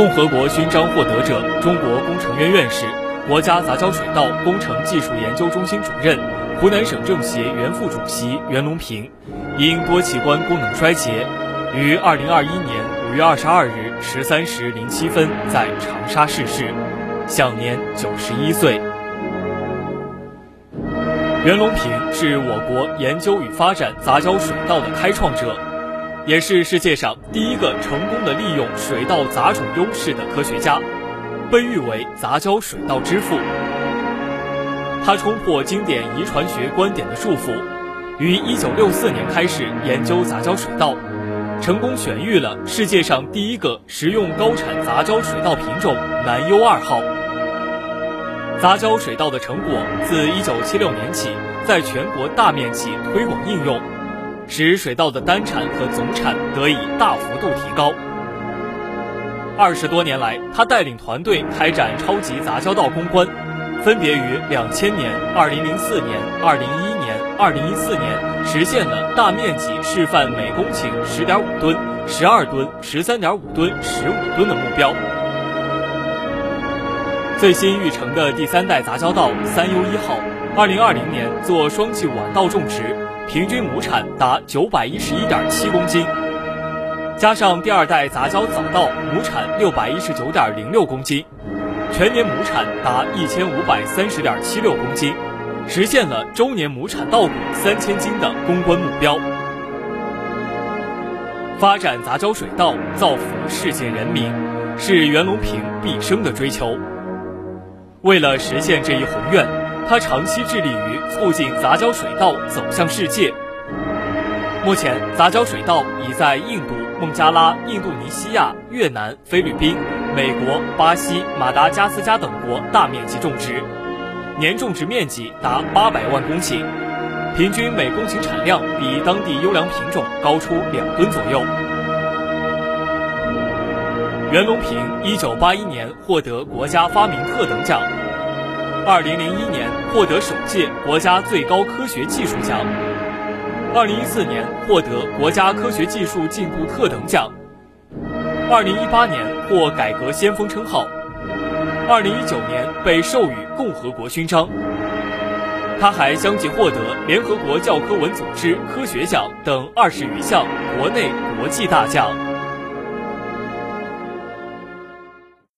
共和国勋章获得者、中国工程院院士、国家杂交水稻工程技术研究中心主任、湖南省政协原副主席袁隆平，因多器官功能衰竭，于二零二一年五月二十二日十三时零七分在长沙逝世，享年九十一岁。袁隆平是我国研究与发展杂交水稻的开创者。也是世界上第一个成功的利用水稻杂种优势的科学家，被誉为杂交水稻之父。他冲破经典遗传学观点的束缚，于1964年开始研究杂交水稻，成功选育了世界上第一个食用高产杂交水稻品种南优二号。杂交水稻的成果自1976年起，在全国大面积推广应用。使水稻的单产和总产得以大幅度提高。二十多年来，他带领团队开展超级杂交稻攻关，分别于两千年、二零零四年、二零一一年、二零一四年实现了大面积示范每公顷十点五吨、十二吨、十三点五吨、十五吨的目标。最新育成的第三代杂交稻三优一号，二零二零年做双季晚稻种植。平均亩产达九百一十一点七公斤，加上第二代杂交早稻，亩产六百一十九点零六公斤，全年亩产达一千五百三十点七六公斤，实现了周年亩产稻谷三千斤的攻关目标。发展杂交水稻，造福世界人民，是袁隆平毕生的追求。为了实现这一宏愿。他长期致力于促进杂交水稻走向世界。目前，杂交水稻已在印度、孟加拉、印度尼西亚、越南、菲律宾、美国、巴西、马达加斯加等国大面积种植，年种植面积达八百万公顷，平均每公顷产量比当地优良品种高出两吨左右。袁隆平一九八一年获得国家发明特等奖。二零零一年获得首届国家最高科学技术奖，二零一四年获得国家科学技术进步特等奖，二零一八年获改革先锋称号，二零一九年被授予共和国勋章。他还相继获得联合国教科文组织科学奖等二十余项国内国际大奖。